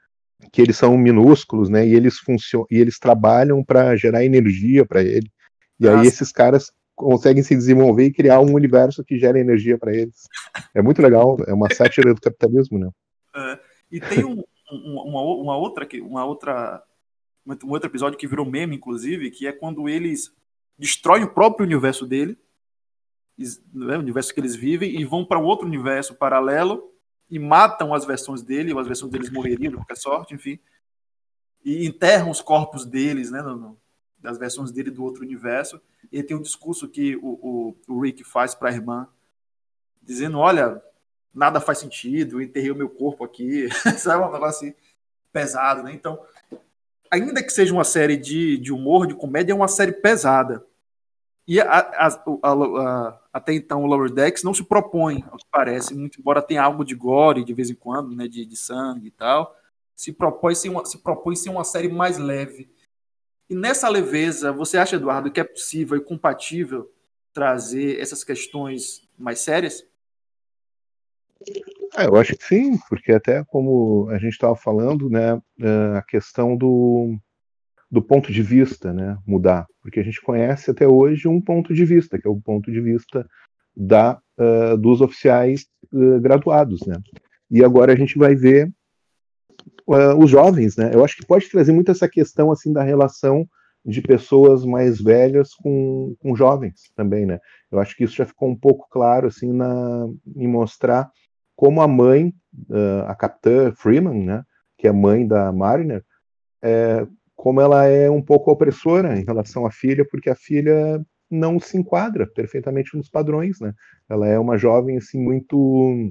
Speaker 4: que eles são minúsculos, né? E eles funcionam, e eles trabalham para gerar energia para ele. E Nossa. aí esses caras conseguem se desenvolver e criar um universo que gera energia para eles. É muito legal, é uma sátira do capitalismo, né?
Speaker 3: É, e tem um, um, uma, uma, outra, uma outra, um outro episódio que virou meme, inclusive, que é quando eles destroem o próprio universo dele, né, o universo que eles vivem, e vão para outro universo paralelo e matam as versões dele, ou as versões deles morreriam de qualquer sorte, enfim, e enterram os corpos deles, né, no, das versões dele do outro universo e tem um discurso que o, o, o Rick faz para a irmã, dizendo: Olha, nada faz sentido, enterrei o meu corpo aqui, sabe? Um negócio assim, pesado, né? Então, ainda que seja uma série de, de humor, de comédia, é uma série pesada. E a, a, a, até então o Lower Decks não se propõe, ao que parece, muito embora tenha algo de gore de vez em quando, né, de, de sangue e tal, se propõe ser uma, se propõe ser uma série mais leve. E nessa leveza, você acha, Eduardo, que é possível e compatível trazer essas questões mais sérias?
Speaker 4: É, eu acho que sim, porque até como a gente estava falando, né, é, a questão do, do ponto de vista, né, mudar, porque a gente conhece até hoje um ponto de vista, que é o ponto de vista da, uh, dos oficiais uh, graduados, né, e agora a gente vai ver uh, os jovens, né? Eu acho que pode trazer muito essa questão assim da relação de pessoas mais velhas com, com jovens também, né? Eu acho que isso já ficou um pouco claro assim na em mostrar como a mãe, uh, a capitã Freeman, né, que é mãe da Mariner, é, como ela é um pouco opressora em relação à filha, porque a filha não se enquadra perfeitamente nos padrões, né? Ela é uma jovem assim muito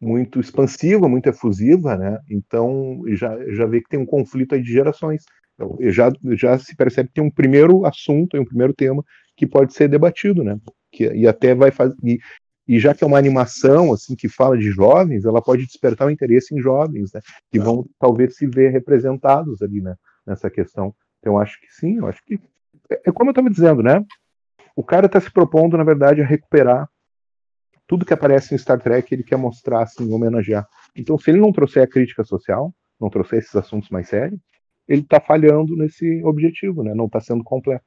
Speaker 4: muito expansiva, muito efusiva, né? Então já, já vê que tem um conflito aí de gerações. Então, já, já se percebe que tem um primeiro assunto, um primeiro tema que pode ser debatido, né? Que, e até vai fazer. E, e já que é uma animação assim que fala de jovens, ela pode despertar o interesse em jovens, né? Que vão talvez se ver representados ali, né? Nessa questão. Então acho que sim, eu acho que é, é como eu estava dizendo, né? o cara está se propondo, na verdade, a recuperar tudo que aparece em Star Trek, ele quer mostrar, assim, homenagear. Então, se ele não trouxer a crítica social, não trouxer esses assuntos mais sérios, ele está falhando nesse objetivo, né? Não está sendo completo.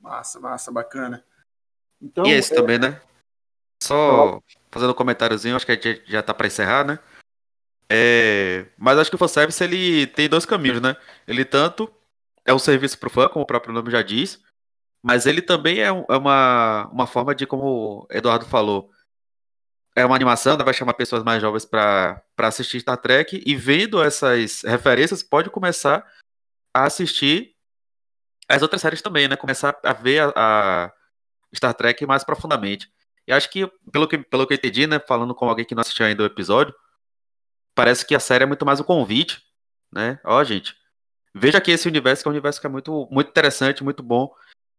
Speaker 3: Massa, massa, bacana.
Speaker 2: Então, e esse é... também, né? Só fazendo um comentáriozinho, acho que a gente já está para encerrar, né? É... Mas acho que o fanservice ele tem dois caminhos, né? Ele tanto é um serviço para o fã, como o próprio nome já diz, mas ele também é, é uma, uma forma de, como o Eduardo falou, é uma animação, né, vai chamar pessoas mais jovens para assistir Star Trek e vendo essas referências pode começar a assistir as outras séries também, né? Começar a ver a, a Star Trek mais profundamente. E acho que, pelo que, pelo que eu entendi, né, falando com alguém que não assistiu ainda o episódio, parece que a série é muito mais um convite, né? Ó, gente, veja aqui esse universo, que é um universo que é muito, muito interessante, muito bom,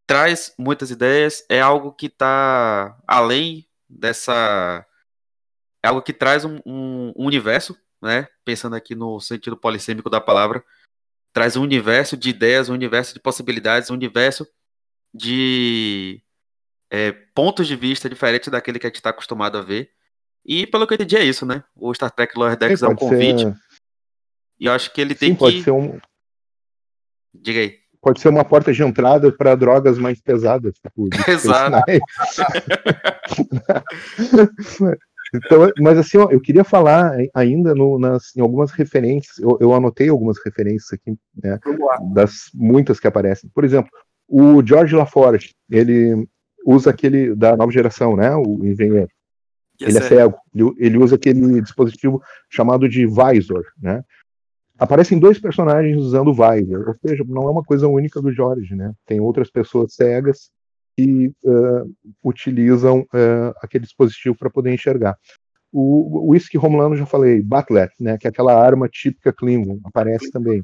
Speaker 2: traz muitas ideias, é algo que está além dessa... É algo que traz um, um, universo, né? Pensando aqui no sentido polissêmico da palavra, traz um universo de ideias, um universo de possibilidades, um universo de é, pontos de vista diferentes daquele que a gente está acostumado a ver. E pelo que eu entendi é isso, né? O Star Trek Lower Decks é um convite. Ser... E eu acho que ele tem Sim,
Speaker 4: pode Ser um...
Speaker 2: Diga aí.
Speaker 4: Pode ser uma porta de entrada para drogas mais pesadas. Tipo,
Speaker 2: Exato.
Speaker 4: então, mas assim, ó, eu queria falar ainda no, nas, em algumas referências. Eu, eu anotei algumas referências aqui, né, das muitas que aparecem. Por exemplo, o George LaForge, ele usa aquele da nova geração, né? O engenheiro. ele é cego. Ele usa aquele dispositivo chamado de visor, né? Aparecem dois personagens usando o visor, ou seja, não é uma coisa única do Jorge, né? Tem outras pessoas cegas que uh, utilizam uh, aquele dispositivo para poder enxergar. O, Whisky Romulano já falei, Batlet, né? Que é aquela arma típica Klingon, aparece também.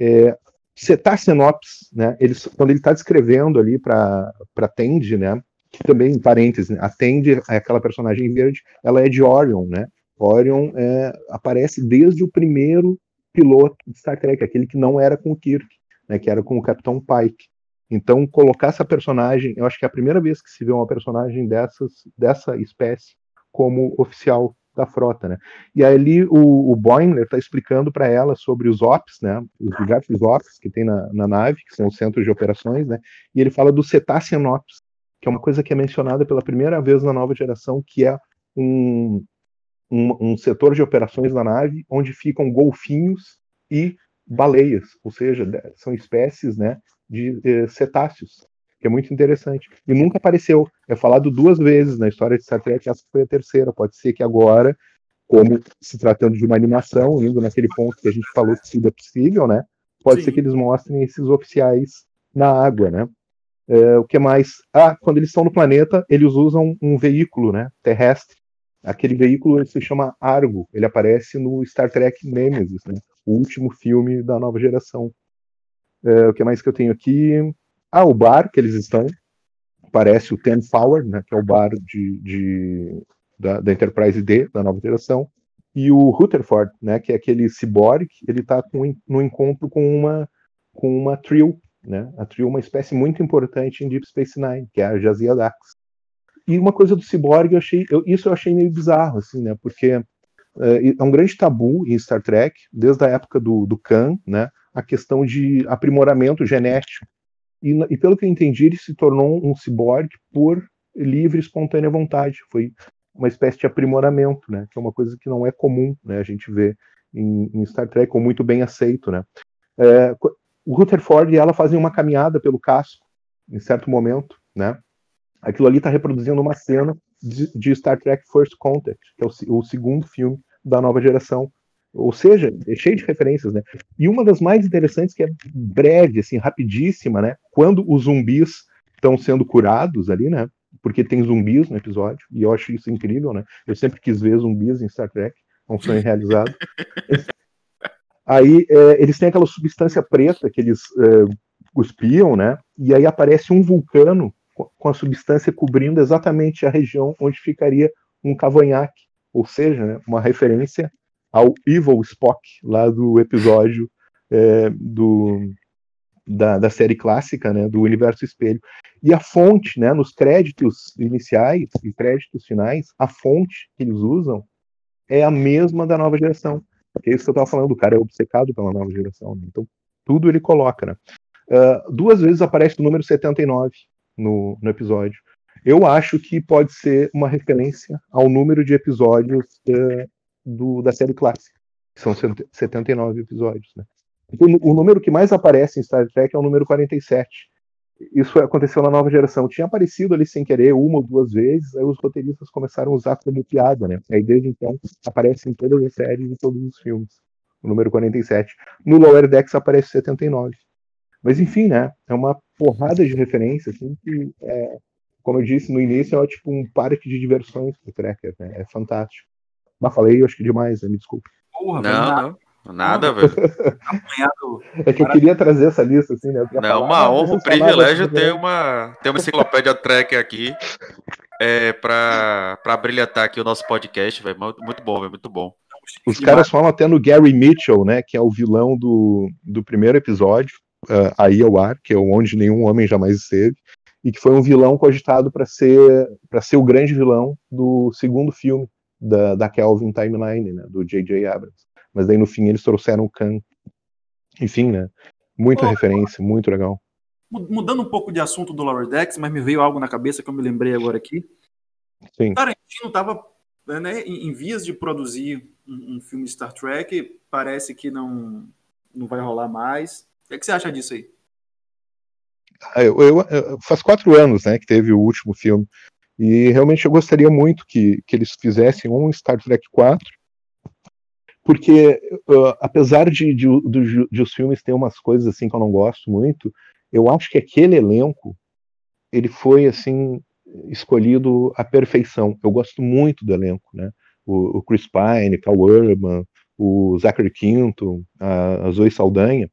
Speaker 4: É, setar sinopse, né? Ele, quando ele está descrevendo ali para Tende, né? Que também, em parênteses, né, a Tende, é aquela personagem verde, ela é de Orion, né? Orion é, aparece desde o primeiro piloto de Star Trek, aquele que não era com o Kirk, né? Que era com o Capitão Pike. Então, colocar essa personagem, eu acho que é a primeira vez que se vê uma personagem dessas, dessa espécie como oficial da frota, né? E ali o, o Boimler está explicando para ela sobre os ops, né? Os diversos ops que tem na, na, nave, que são os centros de operações, né? E ele fala do Cetacean Ops, que é uma coisa que é mencionada pela primeira vez na nova geração, que é um, um, um setor de operações da nave onde ficam golfinhos e baleias, ou seja, são espécies, né? De eh, cetáceos que é muito interessante. E nunca apareceu. É falado duas vezes na história de Star Trek, essa foi a terceira. Pode ser que agora, como se tratando de uma animação, indo naquele ponto que a gente falou que tudo é possível, né? Pode Sim. ser que eles mostrem esses oficiais na água, né? É, o que mais? Ah, quando eles estão no planeta, eles usam um veículo, né? Terrestre. Aquele veículo se chama Argo. Ele aparece no Star Trek Nemesis, né? O último filme da nova geração. É, o que mais que eu tenho aqui? Ah, o bar que eles estão parece o Ten Power, né, que é o bar de, de da, da, Enterprise D, da nova geração, e o Rutherford, né, que é aquele cyborg, ele está no encontro com uma com uma trio, né? A trio é uma espécie muito importante em Deep Space Nine, que é a Jazia Dax. E uma coisa do cyborg, eu achei, eu, isso eu achei meio bizarro, assim, né? Porque é, é um grande tabu em Star Trek, desde a época do, do Khan, né? A questão de aprimoramento genético e, e, pelo que eu entendi, ele se tornou um ciborgue por livre e espontânea vontade. Foi uma espécie de aprimoramento, né? Que é uma coisa que não é comum, né? A gente vê em, em Star Trek, ou muito bem aceito, né? É, o Rutherford e ela fazem uma caminhada pelo casco, em certo momento, né? Aquilo ali está reproduzindo uma cena de, de, Star Trek First Contact, que é o, o segundo filme da nova geração, ou seja, é cheio de referências, né? E uma das mais interessantes, que é breve, assim, rapidíssima, né? Quando os zumbis estão sendo curados ali, né? Porque tem zumbis no episódio, e eu acho isso incrível, né? Eu sempre quis ver zumbis em Star Trek, é um sonho realizado. aí é, eles têm aquela substância preta que eles é, cuspiam, né? E aí aparece um vulcano com a substância cobrindo exatamente a região onde ficaria um cavanhaque, ou seja, né, uma referência ao Evil Spock, lá do episódio é, do, da, da, série clássica, né, do Universo Espelho. E a fonte, né, nos créditos iniciais e créditos finais, a fonte que eles usam é a mesma da nova geração. É isso que eu estava falando, o cara é obcecado pela nova geração. Né? Então, tudo ele coloca, né? Uh, duas vezes aparece o número 79 no, no episódio. Eu acho que pode ser uma referência ao número de episódios uh, do, da série clássica. São 79 episódios, né? O, o número que mais aparece em Star Trek é o número 47. Isso aconteceu na nova geração. Tinha aparecido ali sem querer uma ou duas vezes, aí os roteiristas começaram a usar como piada, né? Aí desde então aparece em todas as séries e todos os filmes. O número 47. No Lower Decks aparece 79. Mas enfim, né? É uma porrada de referência, assim, que, é, como eu disse no início, é tipo um parque de diversões pro Tracker, né? É fantástico. Mas falei, acho que demais, né? me desculpe.
Speaker 2: Porra, não, não. Nada, velho.
Speaker 4: é que eu queria trazer essa lista, assim, né?
Speaker 2: Não, é uma honra, um privilégio ter uma, ter uma enciclopédia track aqui é, pra, pra brilhantar aqui o nosso podcast, velho. Muito bom, velho, muito bom.
Speaker 4: Os caras falam até no Gary Mitchell, né? Que é o vilão do, do primeiro episódio, uh, aí ao ar, que é onde nenhum homem jamais esteve, e que foi um vilão cogitado para ser para ser o grande vilão do segundo filme da, da Kelvin Timeline, né? Do J.J. Abrams mas daí no fim eles trouxeram o Khan. Enfim, né? Muita oh, referência, muito legal.
Speaker 3: Mudando um pouco de assunto do Lower Decks, mas me veio algo na cabeça que eu me lembrei agora aqui. Sim. Tarantino estava né, em, em, vias de produzir um, um, filme Star Trek, parece que não, não vai rolar mais. Que, é que você acha disso aí?
Speaker 4: Ah, eu, eu, faz quatro anos né, que teve o último filme. E realmente eu gostaria muito que, que eles fizessem um Star Trek 4 porque uh, apesar de, de, de, de, os filmes ter umas coisas assim que eu não gosto muito, eu acho que aquele elenco ele foi assim escolhido à perfeição. Eu gosto muito do elenco, né? O, o Chris Pine, Cal Urban, o Zachary Quinto, a, a Zoe Saldanha,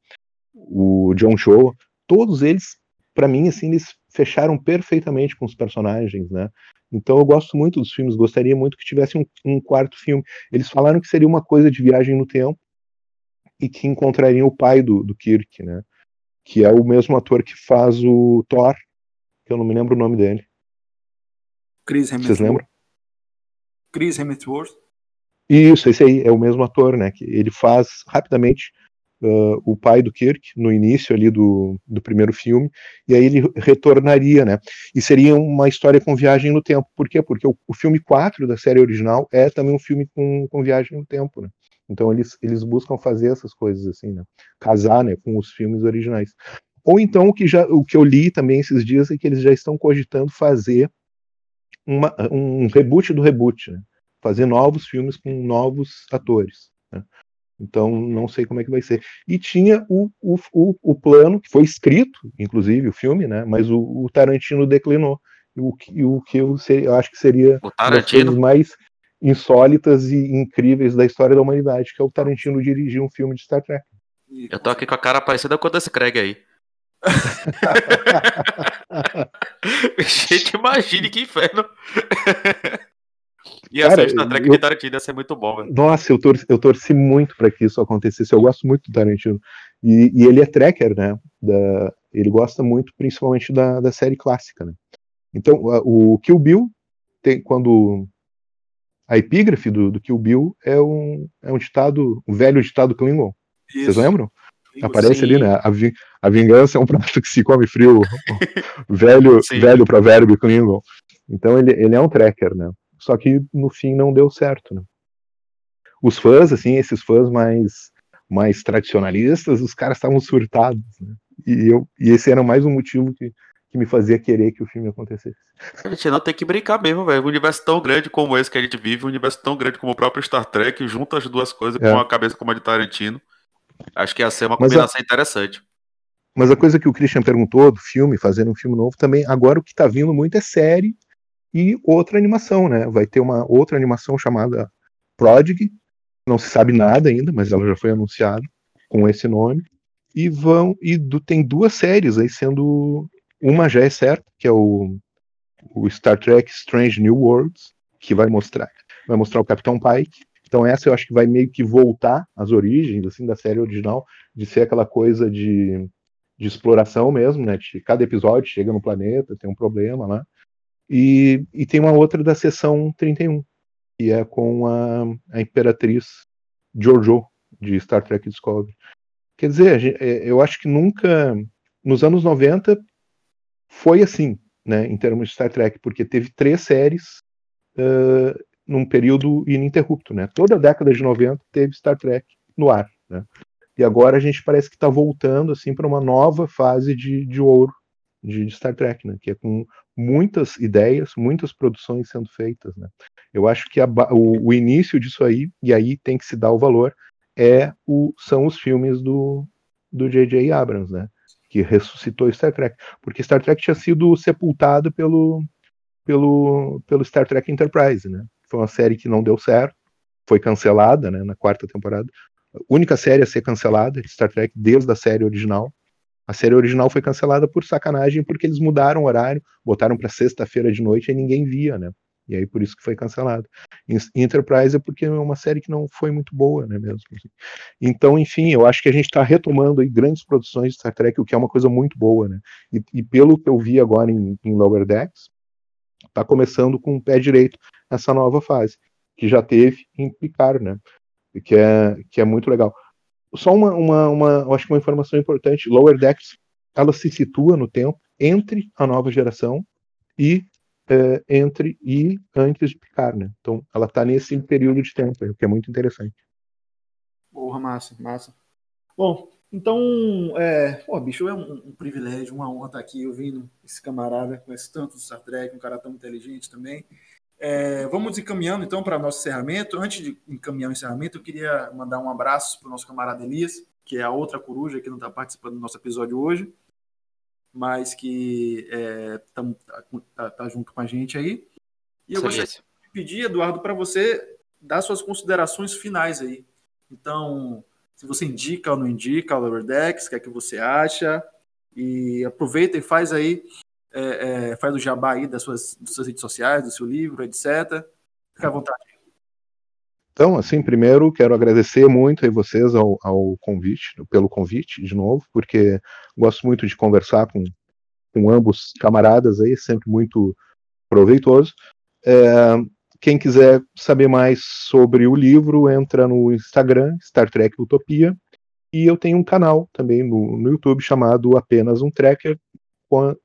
Speaker 4: o John Cho, todos eles, para mim, assim, eles fecharam perfeitamente com os personagens, né? Então eu gosto muito dos filmes, gostaria muito que tivesse um, um, quarto filme. Eles falaram que seria uma coisa de viagem no tempo e que encontrariam o pai do, do Kirk, né? Que é o mesmo ator que faz o Thor, que eu não me lembro o nome dele.
Speaker 3: Chris Hemsworth. Vocês lembram? Chris Hemsworth.
Speaker 4: Isso, esse aí é o mesmo ator, né? Que ele faz rapidamente uh, o pai do Kirk no início ali do, do primeiro filme, e aí ele retornaria, né? E seria uma história com viagem no tempo. Por quê? Porque o, o filme 4 da série original é também um filme com, com viagem no tempo, né? Então eles, eles buscam fazer essas coisas assim, né? Casar, né, com os filmes originais. Ou então o que já o que eu li também esses dias é que eles já estão cogitando fazer uma, um reboot do reboot, né? fazer novos filmes com novos atores. Né? Então, não sei como é que vai ser. E tinha o, o, o, plano, que foi escrito, inclusive, o filme, né? Mas o, o Tarantino declinou. E o, o que eu, sei, eu acho que seria
Speaker 2: uma das coisas
Speaker 4: mais insólitas e incríveis da história da humanidade, que é o Tarantino dirigir um filme de Star Trek.
Speaker 2: Eu tô aqui com a cara parecida com a desse Craig aí. Gente, imagine que inferno. E a Star Trek eu, de Tarantino ia ser muito bom, velho.
Speaker 4: Nossa, eu torci, eu torci muito para que isso acontecesse. Eu gosto muito do Tarantino. E, e ele é tracker, né? Da, ele gosta muito, principalmente, da, da série clássica, né? Então, o Kill Bill, tem, quando a epígrafe do, do Kill Bill é um, é um ditado, um velho ditado Klingon. Isso. Vocês lembram? Aparece Sim. ali, né? A, vi, a vingança é um prato que se come frio. velho, velho provérbio Klingon. Então ele, ele é um tracker, né? Só que no fim não deu certo, né? Os fãs, assim, esses fãs mais mais tradicionalistas, os caras estavam surtados, né? E, eu, e esse era mais um motivo que, que me fazia querer que o filme acontecesse.
Speaker 2: A gente não tem que brincar mesmo, velho. Um universo tão grande como esse que a gente vive, um universo tão grande como o próprio Star Trek, junta as duas coisas é. com a cabeça como a de Tarantino. Acho que ia ser uma combinação a, interessante.
Speaker 4: Mas a coisa que o Christian perguntou do filme, fazendo um filme novo, também, agora o que tá vindo muito é série e outra animação, né? Vai ter uma outra animação chamada Prodigy, não se sabe nada ainda, mas ela já foi anunciada com esse nome. E vão e do, tem duas séries aí sendo uma já é certa, que é o, o Star Trek Strange New Worlds, que vai mostrar vai mostrar o Capitão Pike. Então essa eu acho que vai meio que voltar às origens assim da série original, de ser aquela coisa de de exploração mesmo, né? De cada episódio chega no planeta, tem um problema lá. E, e tem uma outra da sessão 31, que é com a, a Imperatriz Jojo, de Star Trek Discovery. Quer dizer, é, eu acho que nunca, nos anos 90, foi assim, né, em termos de Star Trek, porque teve três séries uh, num período ininterrupto, né? Toda a década de 90 teve Star Trek no ar, né? E agora a gente parece que está voltando assim para uma nova fase de, de ouro de, de, Star Trek, né? Que é com muitas ideias, muitas produções sendo feitas, né? Eu acho que a, o, o, início disso aí, e aí tem que se dar o valor, é o, são os filmes do do J.J. Abrams, né? Que ressuscitou Star Trek, porque Star Trek tinha sido sepultado pelo pelo pelo Star Trek Enterprise, né? Foi uma série que não deu certo, foi cancelada, né? Na quarta temporada, única série a ser cancelada Star Trek desde a série original. A série original foi cancelada por sacanagem porque eles mudaram o horário, botaram para sexta-feira de noite e ninguém via, né? E aí por isso que foi cancelado. Enterprise é porque é uma série que não foi muito boa, né mesmo. Assim. Então, enfim, eu acho que a gente está retomando aí grandes produções de Star Trek, o que é uma coisa muito boa, né? E, e pelo que eu vi agora em, em Lower Decks, está começando com o pé direito essa nova fase, que já teve em Picard, né? Que é, que é muito legal. Só uma, uma, uma, acho que uma informação importante: Lower Decks ela se situa no tempo entre a nova geração e é, entre e antes de Picard, né? Então ela está nesse período de tempo, o que é muito interessante.
Speaker 3: Porra, massa, massa. Bom, então, é, pô, bicho, é um, um, privilégio, uma honra estar aqui ouvindo esse camarada, conhece tanto do Star Trek, um cara tão inteligente também. É, vamos encaminhando então para o nosso encerramento. Antes de encaminhar o encerramento, eu queria mandar um abraço para o nosso camarada Elias, que é a outra coruja que não está participando do nosso episódio hoje, mas que é, tá, tá, tá, junto com a gente aí. E eu gostaria de pedir, Eduardo, para você dar suas considerações finais aí. Então, se você indica ou não indica o Lower Decks, o que é que você acha? E aproveita e faz aí é, é, faz o jabá aí das suas, das suas redes sociais, do seu livro, etc. Fica à vontade.
Speaker 4: Então, assim, primeiro quero agradecer muito a vocês ao, ao, convite, pelo convite, de novo, porque gosto muito de conversar com, com ambos camaradas aí, sempre muito proveitoso. É, quem quiser saber mais sobre o livro, entra no Instagram, Star Trek Utopia, e eu tenho um canal também no, no YouTube chamado Apenas um Trekker,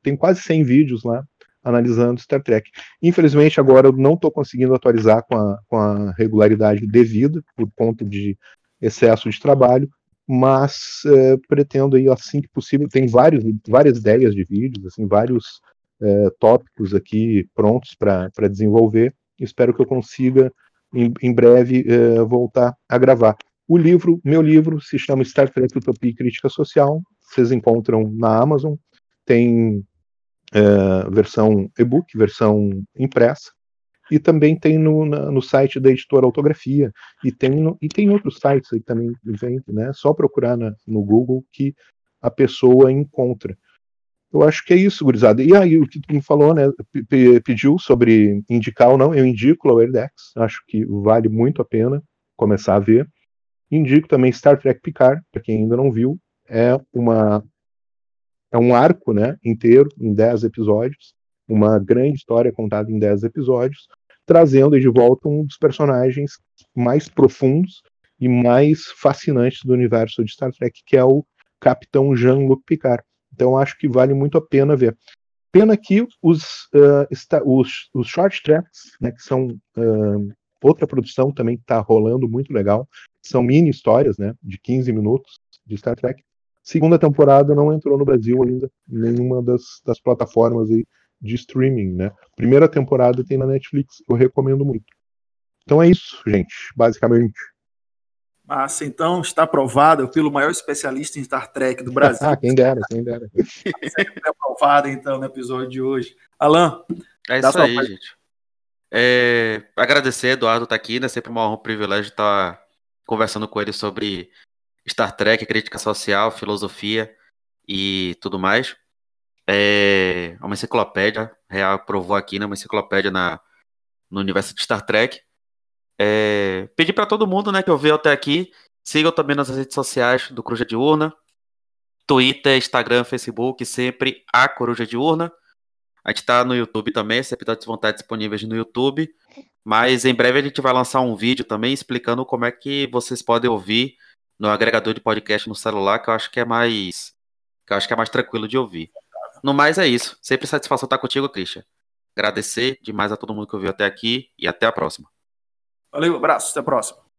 Speaker 4: tem quase 100 vídeos lá analisando Star Trek. Infelizmente, agora eu não estou conseguindo atualizar com a, com a regularidade devida, por conta de excesso de trabalho, mas é, pretendo aí assim que possível, tem vários, várias ideias de vídeos, assim, vários é, tópicos aqui prontos para desenvolver. Espero que eu consiga em, em breve é, voltar a gravar. O livro, meu livro, se chama Star Trek Utopia e Crítica Social. Vocês encontram na Amazon tem é, versão e-book, versão impressa, e também tem no, na, no site da editora Autografia, e tem, no, e tem outros sites aí também, vem, né? Só procurar na, no Google que a pessoa encontra. Eu acho que é isso, gurizada. E aí, o que tu me falou, né? pediu sobre indicar ou não, eu indico Lower Decks, acho que vale muito a pena começar a ver. Indico também Star Trek Picard, para quem ainda não viu. É uma é um arco né, inteiro, em 10 episódios, uma grande história contada em 10 episódios, trazendo de volta um dos personagens mais profundos e mais fascinantes do universo de Star Trek, que é o Capitão Jean-Luc Picard. Então acho que vale muito a pena ver. Pena que os, uh, os, os, short tracks, né, que são uh, outra produção também que está rolando muito legal, são mini histórias né, de 15 minutos de Star Trek, Segunda temporada não entrou no Brasil ainda, nenhuma das, das plataformas aí de streaming, né? Primeira temporada tem na Netflix, eu recomendo muito. Então é isso, gente, basicamente.
Speaker 3: Massa, então está aprovado pelo maior especialista em Star Trek do Brasil.
Speaker 4: ah, quem dera, quem dera.
Speaker 3: Sempre aprovado, então, no episódio de hoje. Alan,
Speaker 2: é isso aí, parte. gente. É, agradecer, Eduardo tá aqui, né? Sempre uma honra, um privilégio estar conversando com ele sobre Star Trek, crítica social, filosofia e tudo mais. É uma enciclopédia, real provou aqui, né? Uma enciclopédia na, no universo de Star Trek. É, pedir para todo mundo, né, que ouviu até aqui, sigam também nas redes sociais do Cruja de Urna. Twitter, Instagram, Facebook, sempre a Coruja Diurna. A gente tá no YouTube também, esse episódio de vontade disponíveis no YouTube. Mas em breve a gente vai lançar um vídeo também explicando como é que vocês podem ouvir no agregador de podcast no celular, que eu acho que é mais. que eu acho que é mais tranquilo de ouvir. No mais é isso. Sempre satisfação estar contigo, Christian. Agradecer demais a todo mundo que ouviu até aqui e até a próxima.
Speaker 3: Valeu, abraço, até a próxima.